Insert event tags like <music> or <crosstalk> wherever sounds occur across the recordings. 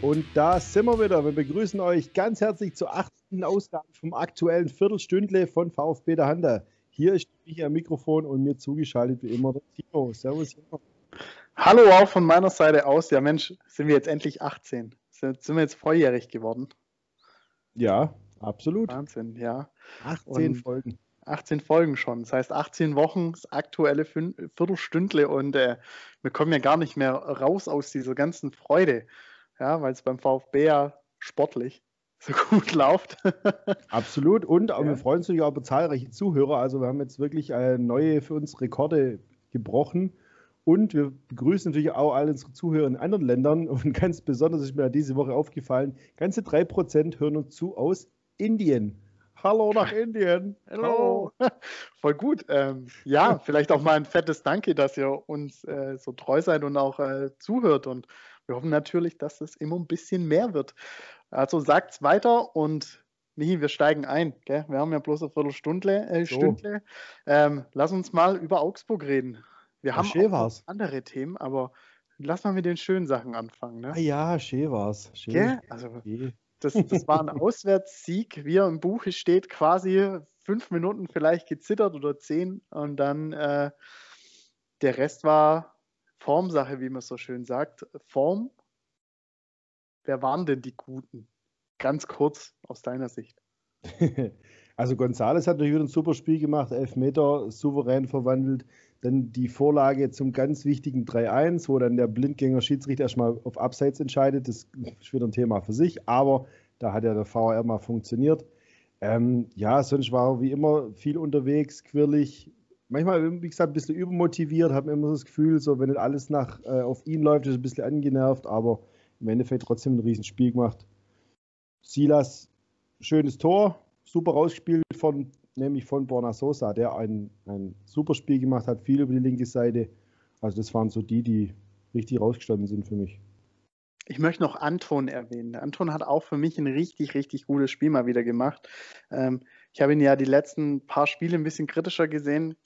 Und da sind wir wieder. Wir begrüßen euch ganz herzlich zur achten Ausgabe vom aktuellen Viertelstündle von VfB der Handa. Hier ist ich am Mikrofon und mir zugeschaltet wie immer der Timo. Servus. Timo. Hallo auch von meiner Seite aus. Ja Mensch, sind wir jetzt endlich 18. Sind, sind wir jetzt volljährig geworden? Ja, absolut. Wahnsinn, ja. 18 und Folgen. 18 Folgen schon. Das heißt 18 Wochen, das aktuelle Viertelstündle und äh, wir kommen ja gar nicht mehr raus aus dieser ganzen Freude. Ja, weil es beim VfB ja sportlich <laughs> so gut läuft. <laughs> Absolut. Und ja. wir freuen uns natürlich auch über zahlreiche Zuhörer. Also wir haben jetzt wirklich äh, neue für uns Rekorde gebrochen. Und wir begrüßen natürlich auch alle unsere Zuhörer in anderen Ländern. <laughs> Und ganz besonders ist mir diese Woche aufgefallen, ganze 3% hören uns zu aus Indien. Hallo nach Indien. Hallo. Voll gut. Ähm, ja, vielleicht auch mal ein fettes Danke, dass ihr uns äh, so treu seid und auch äh, zuhört. Und wir hoffen natürlich, dass es immer ein bisschen mehr wird. Also sagt's weiter und Michi, wir steigen ein. Gell? Wir haben ja bloß eine Viertelstunde. Äh, so. Ähm, lass uns mal über Augsburg reden. Wir haben auch andere Themen, aber lass mal mit den schönen Sachen anfangen. Ne? Ah ja, schön war's. Schön. Gell? Also. Das, das war ein <laughs> Auswärtssieg, wie er im Buch steht, quasi fünf Minuten vielleicht gezittert oder zehn und dann äh, der Rest war Formsache, wie man so schön sagt. Form. Wer waren denn die Guten? Ganz kurz aus deiner Sicht. <laughs> Also Gonzales hat natürlich wieder ein super Spiel gemacht, elf Meter souverän verwandelt. Dann die Vorlage zum ganz wichtigen 3-1, wo dann der Blindgänger Schiedsrichter erstmal auf Abseits entscheidet. Das ist wieder ein Thema für sich, aber da hat ja der VR mal funktioniert. Ähm, ja, sonst war er wie immer viel unterwegs, quirlig. Manchmal, wie gesagt, ein bisschen übermotiviert, man immer das Gefühl, so wenn nicht alles nach, äh, auf ihn läuft, ist ein bisschen angenervt, aber im Endeffekt trotzdem ein Riesenspiel gemacht. Silas, schönes Tor, super rausgespielt von nämlich von Borna Sosa, der ein, ein super Spiel gemacht hat, viel über die linke Seite. Also das waren so die, die richtig rausgestanden sind für mich. Ich möchte noch Anton erwähnen. Anton hat auch für mich ein richtig, richtig gutes Spiel mal wieder gemacht. Ähm, ich habe ihn ja die letzten paar Spiele ein bisschen kritischer gesehen.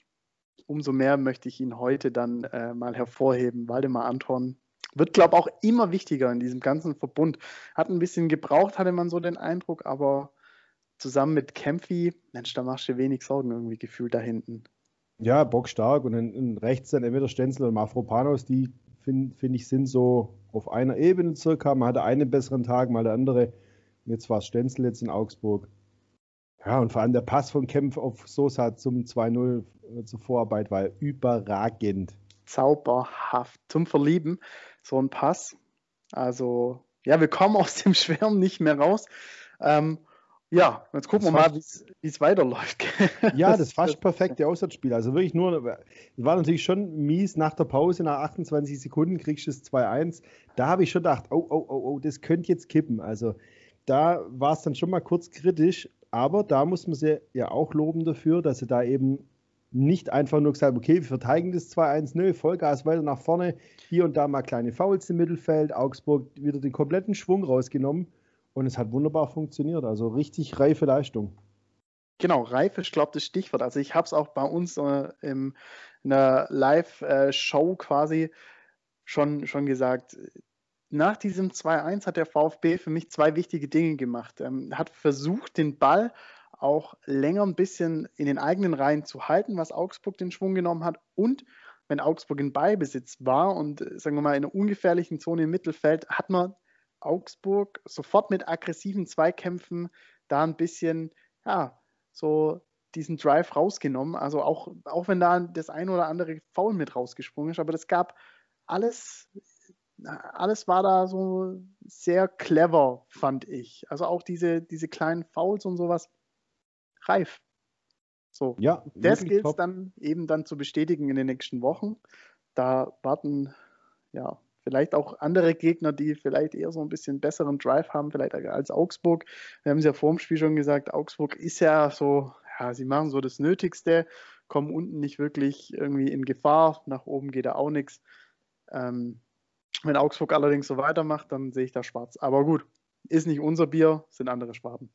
Umso mehr möchte ich ihn heute dann äh, mal hervorheben. Waldemar Anton wird, glaube ich, auch immer wichtiger in diesem ganzen Verbund. Hat ein bisschen gebraucht, hatte man so den Eindruck, aber zusammen mit Kempfi, Mensch, da machst du wenig Sorgen irgendwie gefühlt da hinten. Ja, bockstark und in, in rechts dann entweder Stenzel und Mafropanos, die finde find ich sind so auf einer Ebene circa. Man hatte einen besseren Tag, mal der andere. Jetzt war es Stenzel jetzt in Augsburg. Ja, und vor allem der Pass von Kempf auf Sosa zum 2-0 äh, zur Vorarbeit war überragend. Zauberhaft. Zum Verlieben, so ein Pass. Also, ja, wir kommen <laughs> aus dem Schwärmen nicht mehr raus. Ähm, ja, jetzt gucken das wir mal, wie es weiterläuft. <laughs> ja, das fast perfekte Auswärtsspiel. Also wirklich nur, es war natürlich schon mies nach der Pause, nach 28 Sekunden kriegst du es 2-1. Da habe ich schon gedacht, oh, oh, oh, oh, das könnte jetzt kippen. Also da war es dann schon mal kurz kritisch, aber da muss man sie ja auch loben dafür, dass sie da eben nicht einfach nur gesagt, okay, wir verteidigen das 2-1, nö, Vollgas weiter nach vorne, hier und da mal kleine Fouls im Mittelfeld, Augsburg wieder den kompletten Schwung rausgenommen und es hat wunderbar funktioniert. Also richtig reife Leistung. Genau, reif ist, glaube ich, das Stichwort. Also ich habe es auch bei uns äh, in einer Live-Show quasi schon, schon gesagt. Nach diesem 2-1 hat der VfB für mich zwei wichtige Dinge gemacht. Er ähm, hat versucht, den Ball auch länger ein bisschen in den eigenen Reihen zu halten, was Augsburg den Schwung genommen hat. Und wenn Augsburg in Beibesitz war und, sagen wir mal, in einer ungefährlichen Zone im Mittelfeld, hat man Augsburg sofort mit aggressiven Zweikämpfen da ein bisschen, ja, so diesen Drive rausgenommen. Also auch, auch wenn da das ein oder andere Foul mit rausgesprungen ist, aber das gab alles, alles war da so sehr clever, fand ich. Also auch diese, diese kleinen Fouls und sowas, reif. So, ja, das gilt es dann eben dann zu bestätigen in den nächsten Wochen. Da warten ja Vielleicht auch andere Gegner, die vielleicht eher so ein bisschen besseren Drive haben, vielleicht als Augsburg. Wir haben es ja vor dem Spiel schon gesagt, Augsburg ist ja so, ja, sie machen so das Nötigste, kommen unten nicht wirklich irgendwie in Gefahr, nach oben geht da auch nichts. Ähm, wenn Augsburg allerdings so weitermacht, dann sehe ich da schwarz. Aber gut, ist nicht unser Bier, sind andere Schwaben.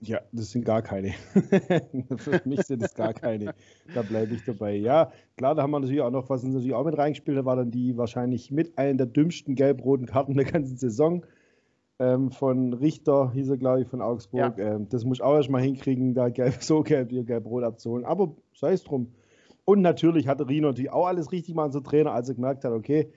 Ja, das sind gar keine. <laughs> Für mich sind es gar keine. Da bleibe ich dabei. Ja, klar, da haben wir natürlich auch noch, was uns natürlich auch mit reingespielt hat, war dann die wahrscheinlich mit einer der dümmsten gelb-roten Karten der ganzen Saison. ähm, von Richter, hieß er, glaube ich, von Augsburg. Ja. Ähm, das muss ich auch erstmal hinkriegen, da gelb, <laughs> so gelb, gelb-rot abzuholen. Aber sei es drum. Und natürlich hatte Rino natürlich auch alles richtig machen, so Trainer, als er gemerkt hat, okay,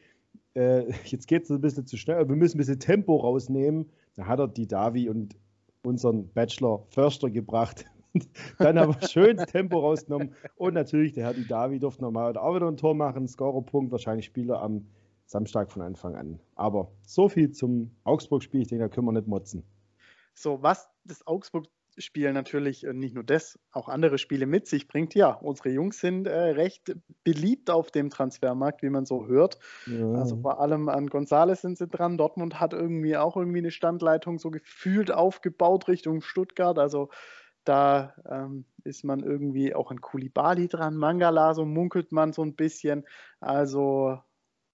äh, <laughs> jetzt geht es ein bisschen zu schnell, wir müssen ein bisschen Tempo rausnehmen. Da hat er die Davi und unseren Bachelor Förster gebracht. <laughs> Dann haben wir schön <laughs> Tempo rausgenommen. Und natürlich, der Herr die Davi durfte nochmal auch wieder ein Tor machen, Scorerpunkt, wahrscheinlich Spieler am Samstag von Anfang an. Aber so viel zum Augsburg-Spiel, ich denke, da können wir nicht motzen. So, was das Augsburg-Spiel natürlich äh, nicht nur das, auch andere Spiele mit sich bringt, ja, unsere Jungs sind äh, recht beliebt auf dem Transfermarkt, wie man so hört. Ja. Also vor allem an Gonzales sind sie dran. Dortmund hat irgendwie auch irgendwie eine Standleitung so gefühlt aufgebaut Richtung Stuttgart. Also da ähm, ist man irgendwie auch an Kulibali dran, Mangala, so munkelt man so ein bisschen. Also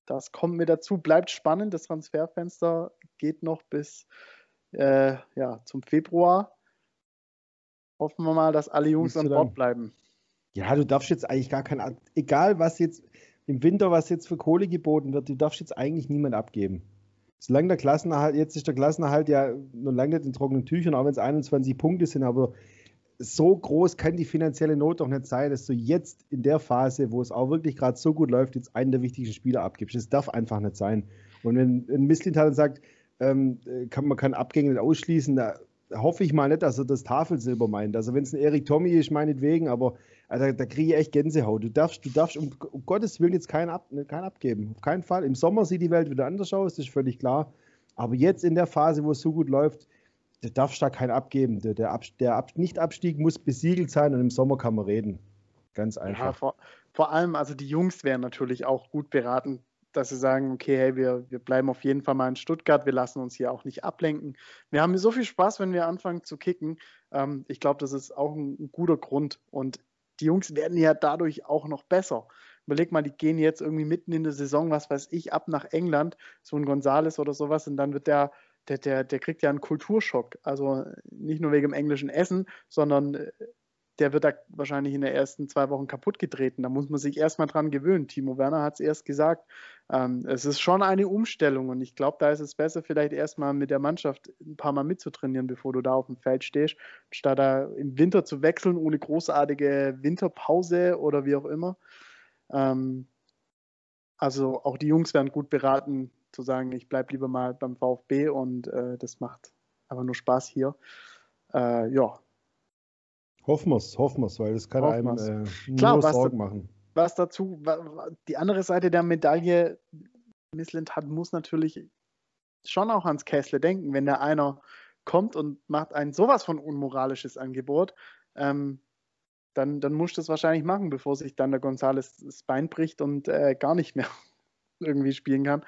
das kommt mir dazu. Bleibt spannend. Das Transferfenster geht noch bis äh, ja, zum Februar. Hoffen wir mal, dass alle Jungs an Bord bleiben. Ja, du darfst jetzt eigentlich gar kein, egal was jetzt im Winter, was jetzt für Kohle geboten wird, du darfst jetzt eigentlich niemand abgeben. Solange der Klassenerhalt, jetzt ist der Klassenerhalt ja noch lange nicht in trockenen Tüchern, auch wenn es 21 Punkte sind, aber so groß kann die finanzielle Not doch nicht sein, dass du jetzt in der Phase, wo es auch wirklich gerade so gut läuft, jetzt einen der wichtigen Spieler abgibst. Das darf einfach nicht sein. Und wenn ein Misslintal sagt, ähm, kann, man kann Abgänge nicht ausschließen, da hoffe ich mal nicht, dass er das Tafelsilber meint. Also wenn es ein Erik Tommy ist, meinetwegen, aber also, da kriege ich echt Gänsehaut. Du darfst, du darfst um, um Gottes Willen jetzt keinen, ab, keinen abgeben. Auf keinen Fall. Im Sommer sieht die Welt wieder anders aus, das ist völlig klar. Aber jetzt in der Phase, wo es so gut läuft, du darfst da keinen abgeben. Der, der, Ab, der Ab, Nicht-Abstieg muss besiegelt sein und im Sommer kann man reden. Ganz einfach. Ja, vor, vor allem, also die Jungs wären natürlich auch gut beraten, dass sie sagen, okay, hey, wir, wir bleiben auf jeden Fall mal in Stuttgart, wir lassen uns hier auch nicht ablenken. Wir haben so viel Spaß, wenn wir anfangen zu kicken. Ähm, ich glaube, das ist auch ein, ein, guter Grund. Und die Jungs werden ja dadurch auch noch besser. Überleg mal, die gehen jetzt irgendwie mitten in der Saison, was weiß ich, ab nach England, so ein Gonzales oder sowas, und dann wird der der, der, der kriegt ja einen Kulturschock. Also nicht nur wegen dem englischen Essen, sondern äh, der wird da wahrscheinlich in den ersten zwei Wochen kaputt getreten. Da muss man sich erstmal dran gewöhnen. Timo Werner hat es erst gesagt. Ähm, es ist schon eine Umstellung und ich glaube, da ist es besser, vielleicht erstmal mit der Mannschaft ein paar Mal mitzutrainieren, bevor du da auf dem Feld stehst, statt da im Winter zu wechseln, ohne großartige Winterpause oder wie auch immer. Ähm, also auch die Jungs werden gut beraten, zu sagen, ich bleibe lieber mal beim VfB und äh, das macht aber nur Spaß hier. Äh, ja. Hoffen wir es, hoffen wir es, weil das kann hoffen einem äh, Klar, nur Sorgen machen. Was dazu, die andere Seite der Medaille, Missland hat, muss natürlich schon auch ans Kessler denken, wenn da einer kommt und macht ein sowas von unmoralisches Angebot, ähm, dann, dann muss das wahrscheinlich machen, bevor sich dann der Gonzales das Bein bricht und äh, gar nicht mehr <laughs> irgendwie spielen kann.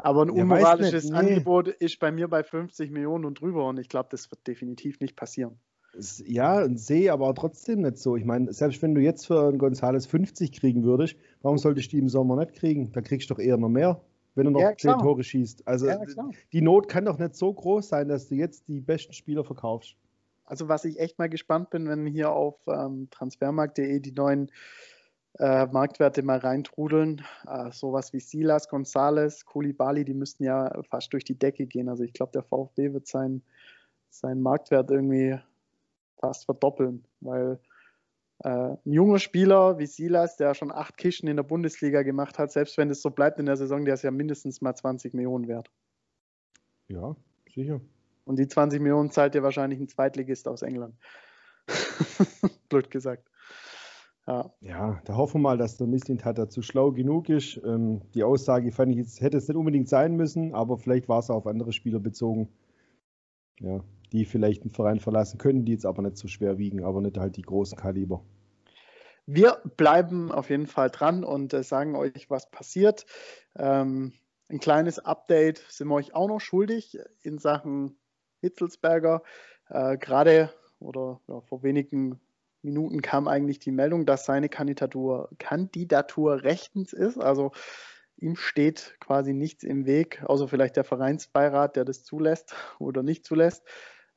Aber ein unmoralisches nee. Angebot ist bei mir bei 50 Millionen und drüber und ich glaube, das wird definitiv nicht passieren. Ja, sehe aber trotzdem nicht so. Ich meine, selbst wenn du jetzt für einen Gonzales 50 kriegen würdest, warum solltest du die im Sommer nicht kriegen? Da kriegst du doch eher noch mehr, wenn du noch ja, 10 Tore schießt. Also ja, die Not kann doch nicht so groß sein, dass du jetzt die besten Spieler verkaufst. Also was ich echt mal gespannt bin, wenn hier auf ähm, transfermarkt.de die neuen äh, Marktwerte mal reintrudeln. Äh, sowas wie Silas, Gonzales, Koulibaly, die müssten ja fast durch die Decke gehen. Also ich glaube, der VfB wird seinen sein Marktwert irgendwie fast verdoppeln, weil äh, ein junger Spieler wie Silas, der schon acht Kisten in der Bundesliga gemacht hat, selbst wenn es so bleibt in der Saison, der ist ja mindestens mal 20 Millionen wert. Ja, sicher. Und die 20 Millionen zahlt ja wahrscheinlich ein Zweitligist aus England. <laughs> Blöd gesagt. Ja. ja, da hoffen wir mal, dass der Misslint dazu schlau genug ist. Ähm, die Aussage fand ich jetzt, hätte es nicht unbedingt sein müssen, aber vielleicht war es auf andere Spieler bezogen, ja, die vielleicht einen Verein verlassen können, die jetzt aber nicht so schwer wiegen, aber nicht halt die großen Kaliber. Wir bleiben auf jeden Fall dran und äh, sagen euch, was passiert. Ähm, ein kleines Update sind wir euch auch noch schuldig in Sachen Hitzelsberger. Äh, Gerade oder ja, vor wenigen Minuten kam eigentlich die Meldung, dass seine Kandidatur, Kandidatur rechtens ist. Also ihm steht quasi nichts im Weg, außer vielleicht der Vereinsbeirat, der das zulässt oder nicht zulässt.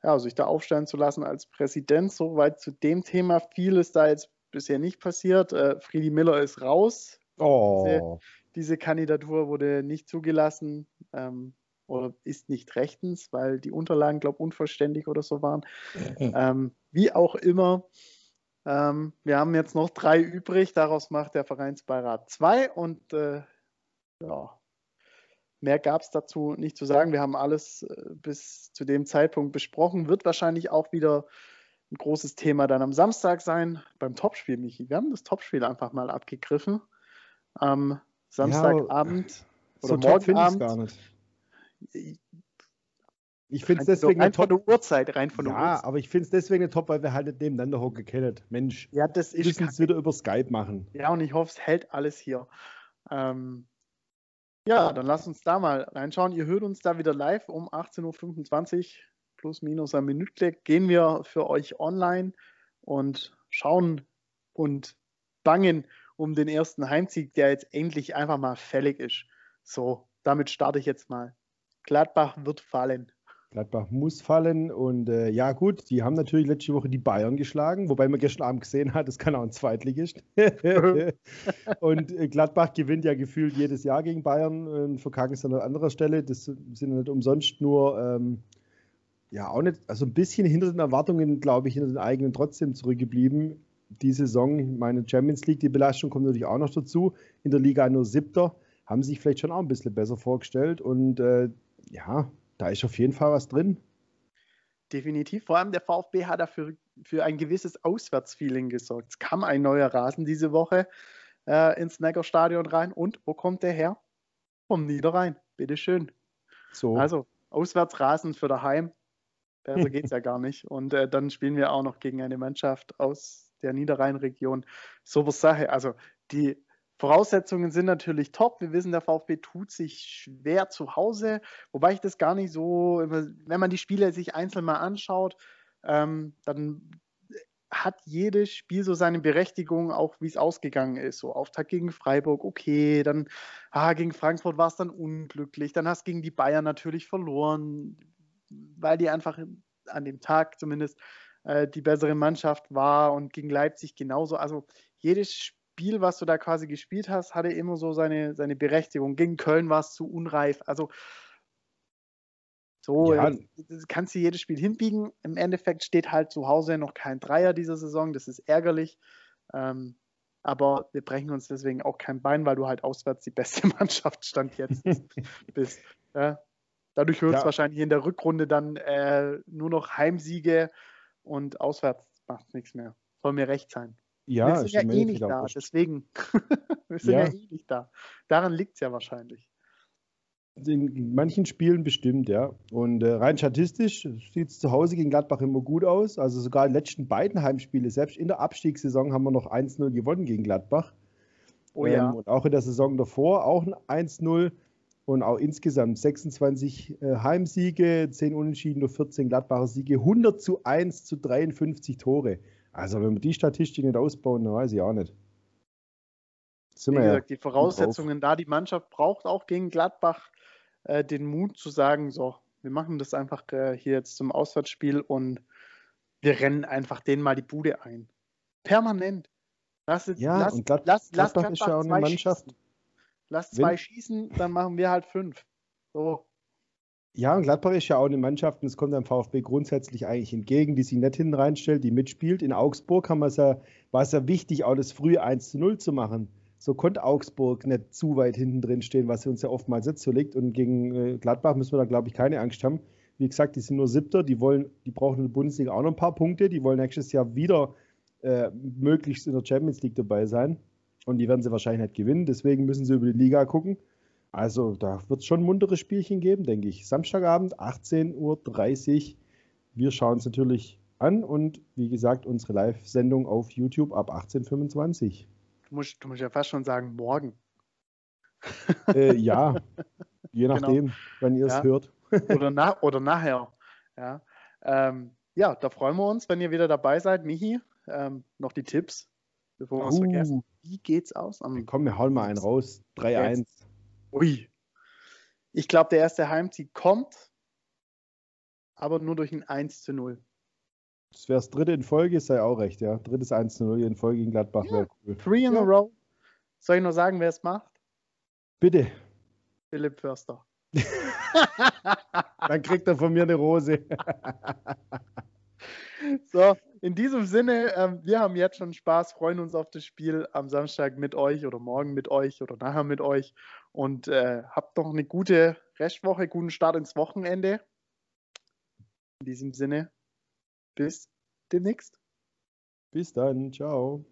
Ja, sich da aufstellen zu lassen als Präsident. Soweit zu dem Thema. Viel ist da jetzt bisher nicht passiert. Äh, Friedi Miller ist raus. Oh. Diese, diese, Kandidatur wurde nicht zugelassen. Ähm, oder ist nicht rechtens, weil die Unterlagen, glaube ich, unvollständig oder so waren. ähm, wie auch immer, ähm, wir haben jetzt noch drei übrig, daraus macht der Vereinsbeirat zwei und äh, ja, mehr gab es dazu nicht zu sagen. Wir haben alles äh, bis zu dem Zeitpunkt besprochen, wird wahrscheinlich auch wieder ein großes Thema dann am Samstag sein, beim Topspiel, Michi. Wir haben das Topspiel einfach mal abgegriffen. Am Samstagabend ja, oder so morgen Abend. gar nicht. Ich finde es deswegen rein top. von der Uhrzeit, rein von ja, der Uhrzeit. aber ich finde es deswegen top, weil wir halt nebeneinander hocken kennen. Mensch, ja, das ist müssen es wieder über Skype machen. Ja, und ich hoffe, es hält alles hier. Ähm, ja, dann lasst uns da mal reinschauen. Ihr hört uns da wieder live um 18.25 Uhr plus minus ein Minütle. Gehen wir für euch online und schauen und bangen um den ersten Heimsieg, der jetzt endlich einfach mal fällig ist. So, damit starte ich jetzt mal. Gladbach wird fallen. Gladbach muss fallen und äh, ja gut, die haben natürlich letzte Woche die Bayern geschlagen, wobei man gestern Abend gesehen hat, das kann auch ein Zweitligist. <laughs> und äh, Gladbach gewinnt ja gefühlt jedes Jahr gegen Bayern und verkacken es dann an anderer Stelle. Das sind nicht umsonst nur, ähm, ja auch nicht, also ein bisschen hinter den Erwartungen, glaube ich, hinter den eigenen trotzdem zurückgeblieben. Die Saison, meine Champions League, die Belastung kommt natürlich auch noch dazu. In der Liga nur siebter, haben sich vielleicht schon auch ein bisschen besser vorgestellt und äh, ja, da ist auf jeden Fall was drin. Definitiv. Vor allem der VfB hat dafür für ein gewisses Auswärtsfeeling gesorgt. Es kam ein neuer Rasen diese Woche äh, ins Neckar-Stadion rein. Und wo kommt der her? Vom Niederrhein. Bitteschön. So. Also Auswärtsrasen für daheim. Besser geht es ja gar nicht. Und äh, dann spielen wir auch noch gegen eine Mannschaft aus der Niederrhein-Region. So was Sache. Also die Voraussetzungen sind natürlich top. Wir wissen, der VfB tut sich schwer zu Hause, wobei ich das gar nicht so, wenn man die Spiele sich einzeln mal anschaut, ähm, dann hat jedes Spiel so seine Berechtigung, auch wie es ausgegangen ist. So Auftakt gegen Freiburg, okay, dann ah, gegen Frankfurt war es dann unglücklich, dann hast du gegen die Bayern natürlich verloren, weil die einfach an dem Tag zumindest äh, die bessere Mannschaft war und gegen Leipzig genauso. Also jedes Spiel Spiel, was du da quasi gespielt hast, hatte immer so seine, seine Berechtigung. Gegen Köln war es zu unreif. Also so, ja. kannst du jedes Spiel hinbiegen. Im Endeffekt steht halt zu Hause noch kein Dreier dieser Saison. Das ist ärgerlich. Ähm, aber wir brechen uns deswegen auch kein Bein, weil du halt auswärts die beste <laughs> Mannschaft stand jetzt <laughs> bist. Ja. Dadurch wird es ja. wahrscheinlich in der Rückrunde dann äh, nur noch Heimsiege und auswärts macht nichts mehr. Soll mir recht sein. Ja, wir sind ja eh nicht da, deswegen. <laughs> wir sind ja. ja eh nicht da. Daran liegt es ja wahrscheinlich. In manchen Spielen bestimmt, ja. Und äh, rein statistisch sieht es zu Hause gegen Gladbach immer gut aus. Also sogar die letzten beiden Heimspiele, selbst in der Abstiegssaison haben wir noch 1-0 gewonnen gegen Gladbach. Oh ja. Ähm, und auch in der Saison davor auch ein 1-0 und auch insgesamt 26 äh, Heimsiege, 10 Unentschieden, nur 14 Gladbacher Siege, 100 zu 1 zu 53 Tore. Also wenn wir die Statistik nicht ausbauen, dann weiß ich auch nicht. Sind Wie gesagt, ja die Voraussetzungen da, die Mannschaft braucht auch gegen Gladbach äh, den Mut zu sagen, so, wir machen das einfach äh, hier jetzt zum Auswärtsspiel und wir rennen einfach denen mal die Bude ein. Permanent. Lass, ja, lass, und Glad lass, Gladbach, Gladbach ist ja auch eine Mannschaft. Schießen. Lass zwei Wenn, schießen, dann machen wir halt fünf. So. Ja, und Gladbach ist ja auch eine Mannschaft, und es kommt dem VfB grundsätzlich eigentlich entgegen, die sich nicht hinten reinstellt, die mitspielt. In Augsburg haben ja, war es ja wichtig, auch das frühe 1 zu 0 zu machen. So konnte Augsburg nicht zu weit hinten drin stehen, was uns ja oftmals jetzt so liegt. Und gegen äh, Gladbach müssen wir da, glaube ich, keine Angst haben. Wie gesagt, die sind nur Siebter, die wollen, die brauchen in der Bundesliga auch noch ein paar Punkte, die wollen nächstes Jahr wieder äh, möglichst in der Champions League dabei sein. Und die werden sie wahrscheinlich nicht gewinnen, deswegen müssen sie über die Liga gucken. Also da wird es schon ein munteres Spielchen geben, denke ich. Samstagabend, 18.30 Uhr. Wir schauen es natürlich an und wie gesagt, unsere Live-Sendung auf YouTube ab 18.25 Du musst, du musst ja fast schon sagen, morgen. Äh, ja, je <laughs> genau. nachdem, genau. wenn ihr es ja. hört. <laughs> oder, na, oder nachher. Ja. Ähm, ja, da freuen wir uns, wenn ihr wieder dabei seid. Michi, ähm, noch die Tipps, bevor wir uh. es vergessen. Wie geht's aus? Am Komm, wir hauen mal einen raus. 3-1. Ui. Ich glaube, der erste Heimsieg kommt, aber nur durch ein 1 zu 0. Das wäre das dritte in Folge, sei auch recht, ja. Drittes 1 zu 0 in Folge in Gladbach ja. wäre cool. Three in ja. a row. Soll ich nur sagen, wer es macht? Bitte. Philipp Förster. <laughs> Dann kriegt er von mir eine Rose. <laughs> so, in diesem Sinne, ähm, wir haben jetzt schon Spaß, freuen uns auf das Spiel am Samstag mit euch oder morgen mit euch oder nachher mit euch und äh, habt noch eine gute Restwoche, guten Start ins Wochenende. In diesem Sinne, bis demnächst. Bis dann, ciao.